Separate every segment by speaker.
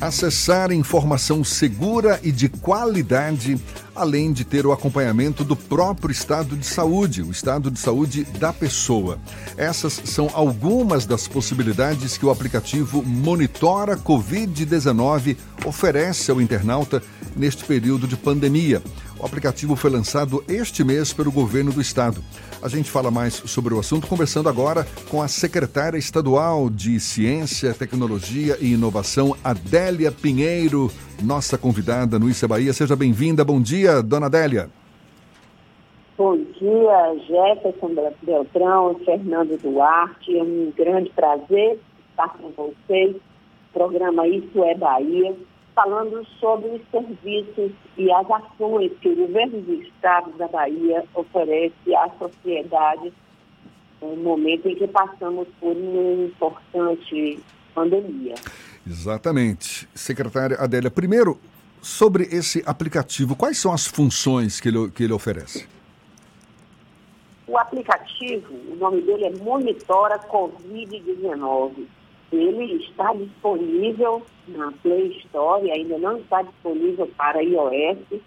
Speaker 1: acessar informação segura e de qualidade, além de ter o acompanhamento do próprio estado de saúde, o estado de saúde da pessoa. Essas são algumas das possibilidades que o aplicativo Monitora Covid-19 oferece ao internauta neste período de pandemia. O aplicativo foi lançado este mês pelo governo do estado. A gente fala mais sobre o assunto conversando agora com a secretária estadual de Ciência, Tecnologia e Inovação, Adélia Pinheiro, nossa convidada no Issa Bahia. Seja bem-vinda. Bom dia, dona Adélia.
Speaker 2: Bom dia, Jefferson Beltrão, Fernando Duarte. É um grande prazer estar com vocês. O programa Isso é Bahia falando sobre os serviços e as ações que o governo do estado da Bahia oferece à sociedade no momento em que passamos por uma importante pandemia.
Speaker 1: Exatamente. Secretária Adélia, primeiro, sobre esse aplicativo, quais são as funções que ele, que ele oferece?
Speaker 2: O aplicativo, o nome dele é Monitora Covid-19. Ele está disponível na Play Store, ainda não está disponível para iOS.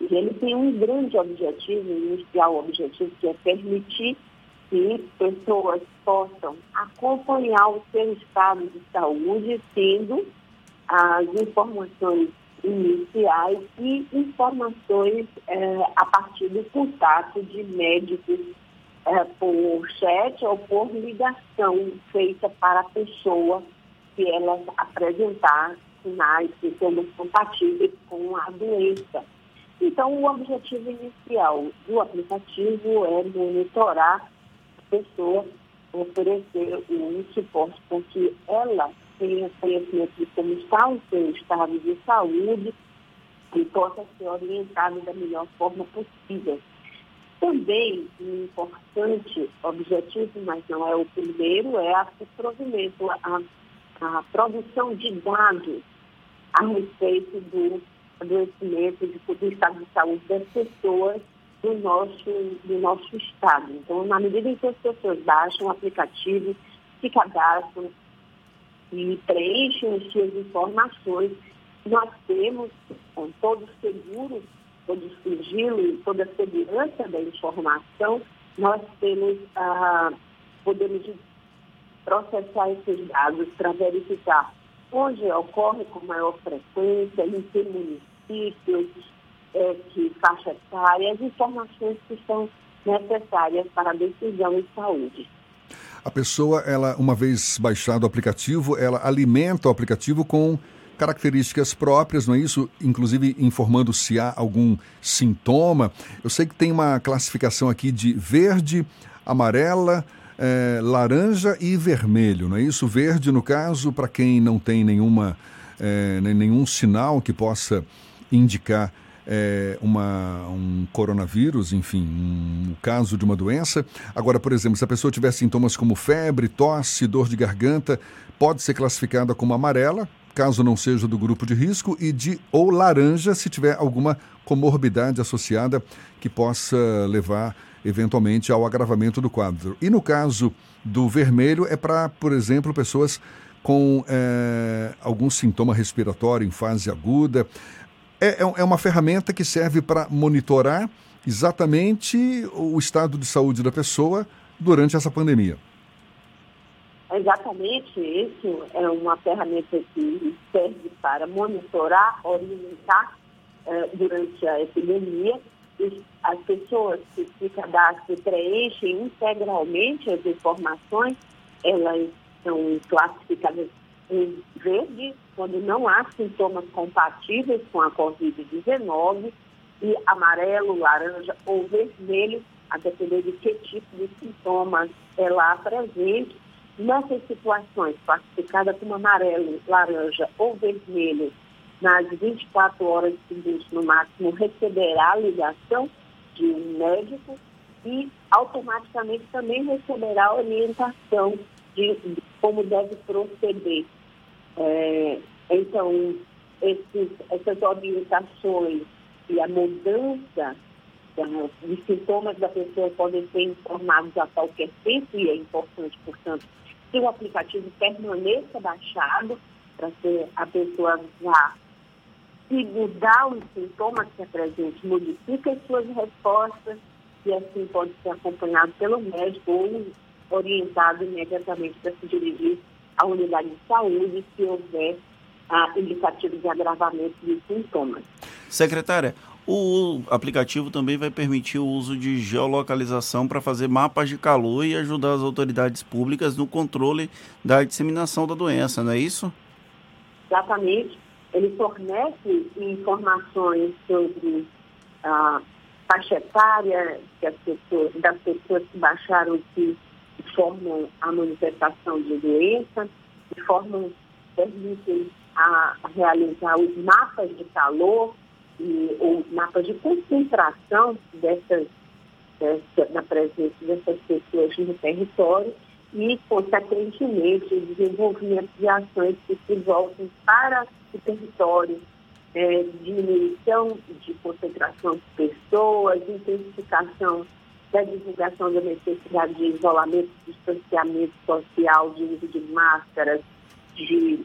Speaker 2: E ele tem um grande objetivo, inicial objetivo, que é permitir que pessoas possam acompanhar o seu estado de saúde, tendo as informações iniciais e informações eh, a partir do contato de médicos é, por chat ou por ligação feita para a pessoa se ela apresentar sinais, sintomas compatíveis com a doença. Então, o objetivo inicial do aplicativo é monitorar a pessoa, oferecer um suporte para que ela tenha conhecimento de como está o seu estado de saúde e possa ser orientada da melhor forma possível. Também um importante objetivo, mas não é o primeiro, é provimento, a, a produção de dados a respeito do adoecimento, do estado de saúde das pessoas do nosso, do nosso estado. Então, na medida em que as pessoas baixam o aplicativo, se cadastram e preenchem as suas informações, nós temos, com todos seguros, todo o sigilo e toda a segurança da informação, nós temos, ah, podemos processar esses dados para verificar onde ocorre com maior frequência, em que municípios, é, que faixa etária, as informações que são necessárias para a decisão de saúde.
Speaker 1: A pessoa, ela, uma vez baixado o aplicativo, ela alimenta o aplicativo com características próprias, não é isso? Inclusive informando se há algum sintoma. Eu sei que tem uma classificação aqui de verde, amarela, é, laranja e vermelho, não é isso? Verde, no caso, para quem não tem nenhuma, é, nenhum sinal que possa indicar é, uma, um coronavírus, enfim, um, um caso de uma doença. Agora, por exemplo, se a pessoa tiver sintomas como febre, tosse, dor de garganta, pode ser classificada como amarela, caso não seja do grupo de risco, e de ou laranja se tiver alguma comorbidade associada que possa levar eventualmente ao agravamento do quadro. E no caso do vermelho é para, por exemplo, pessoas com é, algum sintoma respiratório em fase aguda. É, é, é uma ferramenta que serve para monitorar exatamente o estado de saúde da pessoa durante essa pandemia.
Speaker 2: Exatamente, isso é uma ferramenta que serve para monitorar, orientar eh, durante a epidemia. As pessoas que se cadastram preenchem integralmente as informações, elas são classificadas em verde, quando não há sintomas compatíveis com a Covid-19, e amarelo, laranja ou vermelho, a depender de que tipo de sintomas ela apresenta Nessas situações, classificada como amarelo, laranja ou vermelho, nas 24 horas seguintes, no máximo, receberá a ligação de um médico e automaticamente também receberá orientação de, como deve proceder. É, então, esses, essas orientações e a mudança de sintomas da pessoa podem ser informados a qualquer tempo e é importante, portanto, que o aplicativo permaneça baixado para que a pessoa vá se mudar os sintomas que apresente, modifique as suas respostas e assim pode ser acompanhado pelo médico ou orientado imediatamente para se dirigir à unidade de saúde se houver ah, indicativos de agravamento de sintomas.
Speaker 3: Secretária, o aplicativo também vai permitir o uso de geolocalização para fazer mapas de calor e ajudar as autoridades públicas no controle da disseminação da doença, não é isso?
Speaker 2: Exatamente. Ele fornece informações sobre a faixa etária pessoas, das pessoas que baixaram que formam a manifestação de doença, que formam, permitem a realizar os mapas de calor e, ou mapas de concentração dessas, dessa, da presença dessas pessoas no território e, consequentemente, o desenvolvimento de ações que se voltem para o território, é, diminuição de concentração de pessoas, intensificação da divulgação da necessidade de isolamento, distanciamento social, de uso de máscaras, de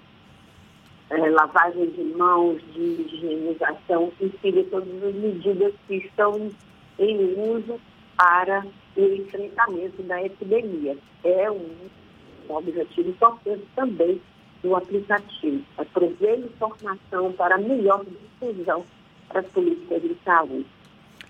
Speaker 2: é, lavagem de mãos, de higienização, enfim, todas as medidas que estão em uso para o enfrentamento da epidemia. É um, objetivo importante também do aplicativo, é prover informação para melhor difusão para as políticas de saúde.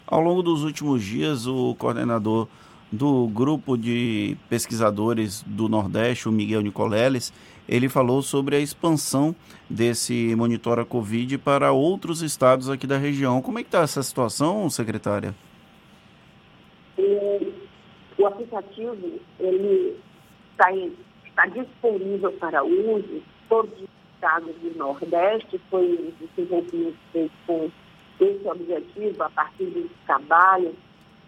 Speaker 3: Ao longo dos últimos dias, o coordenador do grupo de pesquisadores do Nordeste, o Miguel Nicoleles, ele falou sobre a expansão desse Monitora Covid para outros estados aqui da região. Como é que está essa situação, secretária?
Speaker 2: O, o aplicativo ele está, está disponível para uso todos os estados do Nordeste, foi desenvolvido com esse objetivo a partir do trabalho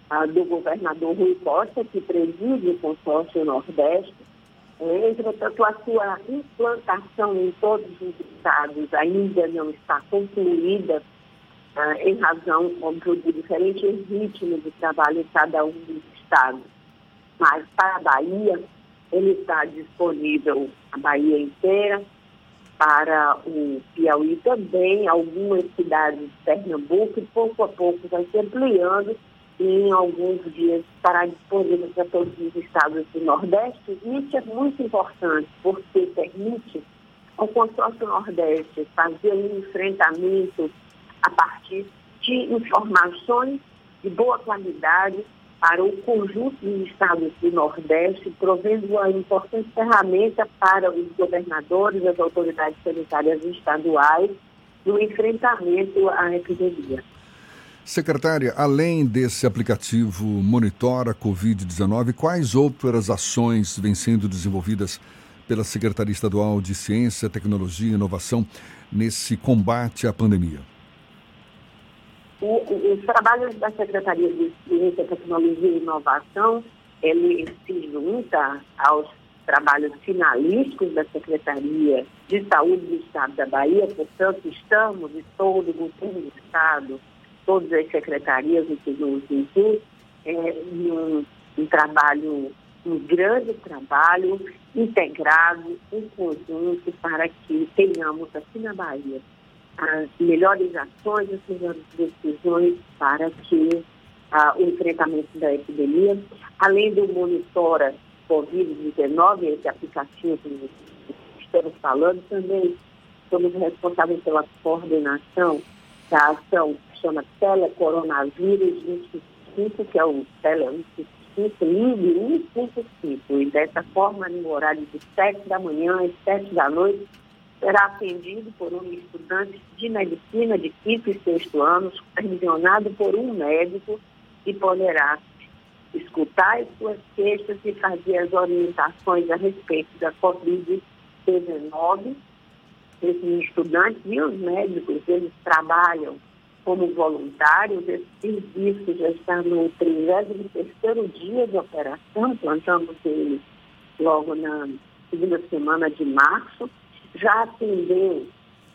Speaker 2: ah, do governador Rui Costa, que preside o consórcio Nordeste. Entretanto, a sua implantação em todos os estados ainda não está concluída, ah, em razão, óbvio, de diferente ritmo de trabalho em cada um dos estados. Mas para a Bahia, ele está disponível a Bahia inteira, para o Piauí também, algumas cidades de Pernambuco, e pouco a pouco vai se ampliando em alguns dias estará disponível para todos os estados do Nordeste. Isso é muito importante, porque permite ao consórcio Nordeste fazer um enfrentamento a partir de informações de boa qualidade para o conjunto dos estados do Nordeste, provendo uma importante ferramenta para os governadores, as autoridades sanitárias estaduais, no enfrentamento à epidemia.
Speaker 1: Secretária, além desse aplicativo Monitora Covid-19, quais outras ações vêm sendo desenvolvidas pela Secretaria Estadual de Ciência, Tecnologia e Inovação nesse combate à pandemia?
Speaker 2: os trabalhos da Secretaria de Ciência, Tecnologia e Inovação, ele se junta aos trabalhos finalísticos da Secretaria de Saúde do Estado da Bahia, portanto, estamos de todo o governo do Estado, todas as secretarias e tudo isso, é, um, um trabalho, um grande trabalho integrado, em conjunto, para que tenhamos aqui na Bahia as melhores ações, as melhores decisões para que ah, o enfrentamento da epidemia, além do Monitora Covid-19, esse aplicativo que estamos falando, também somos responsáveis pela coordenação da ação que chama Telecoronavírus 25, que é o Tele 155, Ligue 155. E dessa forma, no horário de 7 da manhã às 7 da noite, será atendido por um estudante de medicina de quinto e sexto anos, supervisionado por um médico e poderá escutar as suas queixas e fazer as orientações a respeito da Covid-19. Esses estudantes e os médicos, eles trabalham como voluntários, esse serviço já está no 33º dia de operação, plantamos ele logo na segunda semana de março, já atendeu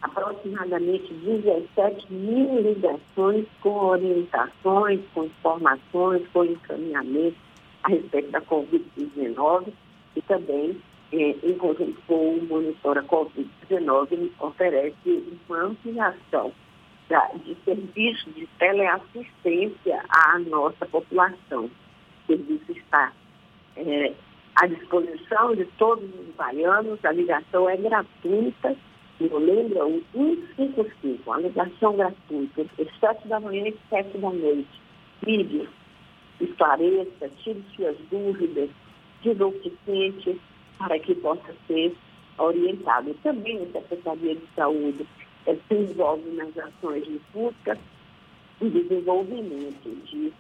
Speaker 2: aproximadamente 17 mil ligações com orientações, com informações, com encaminhamento a respeito da Covid-19 e também é, em conjunto com o Monitora Covid-19, oferece uma ampliação de serviços de teleassistência à nossa população. O serviço está é, à disposição de todos os baianos, a ligação é gratuita, eu lembro, o 155, uma ligação gratuita, entre 7 da manhã e 7 da noite. Ligue, esclareça, tire suas dúvidas, diga o que sente, para que possa ser orientado. Também a Secretaria de Saúde é, se envolve nas ações de busca e desenvolvimento de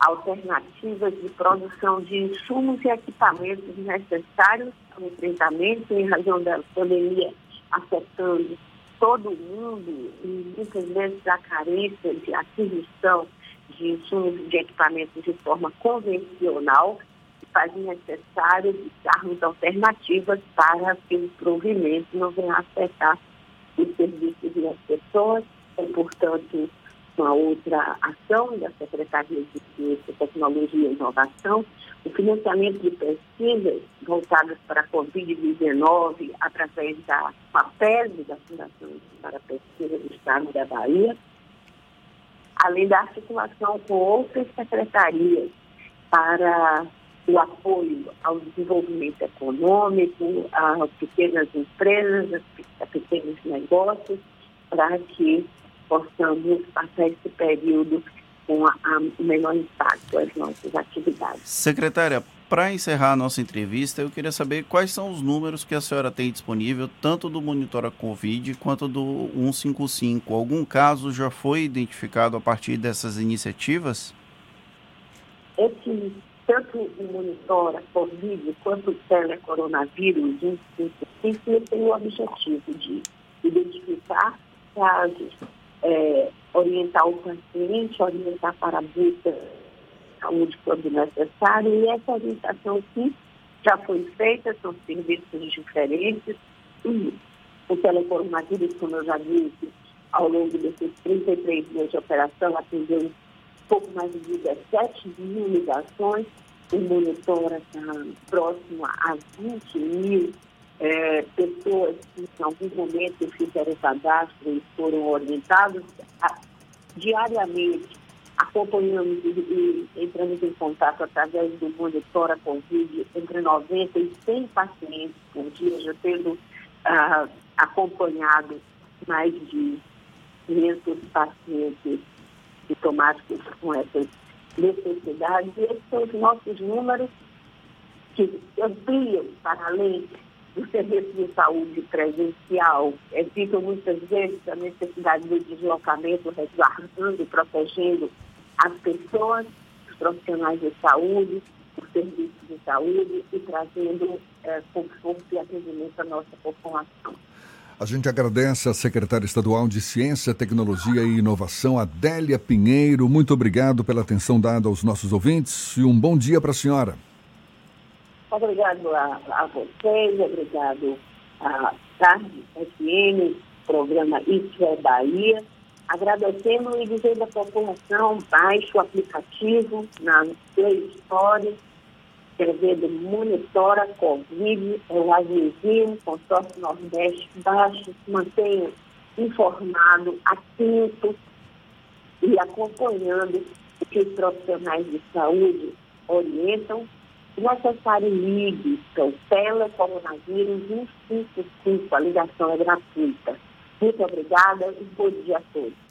Speaker 2: alternativas de produção de insumos e equipamentos necessários ao enfrentamento em razão da pandemia afetando todo mundo e muitas vezes a carência de aquisição de insumos e de equipamentos de forma convencional faz necessário darmos alternativas para que o provimento não venha afetar os serviços e as pessoas. É, portanto, uma outra ação da Secretaria de Ciência, Tecnologia e Inovação, o financiamento de pesquisas voltadas para a Covid-19 através da FAPES, da Fundação para a Pesquisa do Estado da Bahia, além da articulação com outras secretarias para o apoio ao desenvolvimento econômico, às pequenas empresas, a pequenos negócios, para que possamos passar esse período com a, a, o menor impacto às nossas atividades.
Speaker 3: Secretária, para encerrar a nossa entrevista, eu queria saber quais são os números que a senhora tem disponível, tanto do Monitora Covid quanto do 155. Algum caso já foi identificado a partir dessas iniciativas?
Speaker 2: Esse tanto o monitora Covid quanto o telecoronavírus, isso tem o objetivo de identificar casos, é, orientar o paciente, orientar para a busca de saúde quando necessário, e essa orientação sim já foi feita, são serviços diferentes, e o telecoronavírus, como eu já disse, ao longo desses 33 dias de operação, atendeu pouco mais de 17 mil ligações, o monitor está próximo a 20 mil é, pessoas que em algum momento fizeram cadastro e foram orientados a, diariamente, acompanhamos e, e, entramos em contato através do Monitora Covid entre 90 e 100 pacientes por dia, já tendo ah, acompanhado mais de 500 pacientes sintomáticos com essas necessidades. E esses são os nossos números que ampliam para além do serviço de saúde presencial. Evitam muitas vezes a necessidade do deslocamento, resguardando e protegendo as pessoas, os profissionais de saúde, os serviços de saúde e trazendo é, conforto e atendimento à nossa população.
Speaker 1: A gente agradece a secretária estadual de Ciência, Tecnologia e Inovação, Adélia Pinheiro. Muito obrigado pela atenção dada aos nossos ouvintes e um bom dia para a senhora.
Speaker 2: Obrigado a, a vocês, obrigado a Tarde FM, programa Isso é Bahia. Agradecendo e dizendo à população, baixe o aplicativo na Play Store escrevendo monitora Covid, é o avizinho, consórcio Nordeste baixo, mantenha informado, atento e acompanhando o que os profissionais de saúde orientam. Se necessário, ligue, então, telecoronavírus 155, a ligação é gratuita. Muito obrigada e bom dia a todos.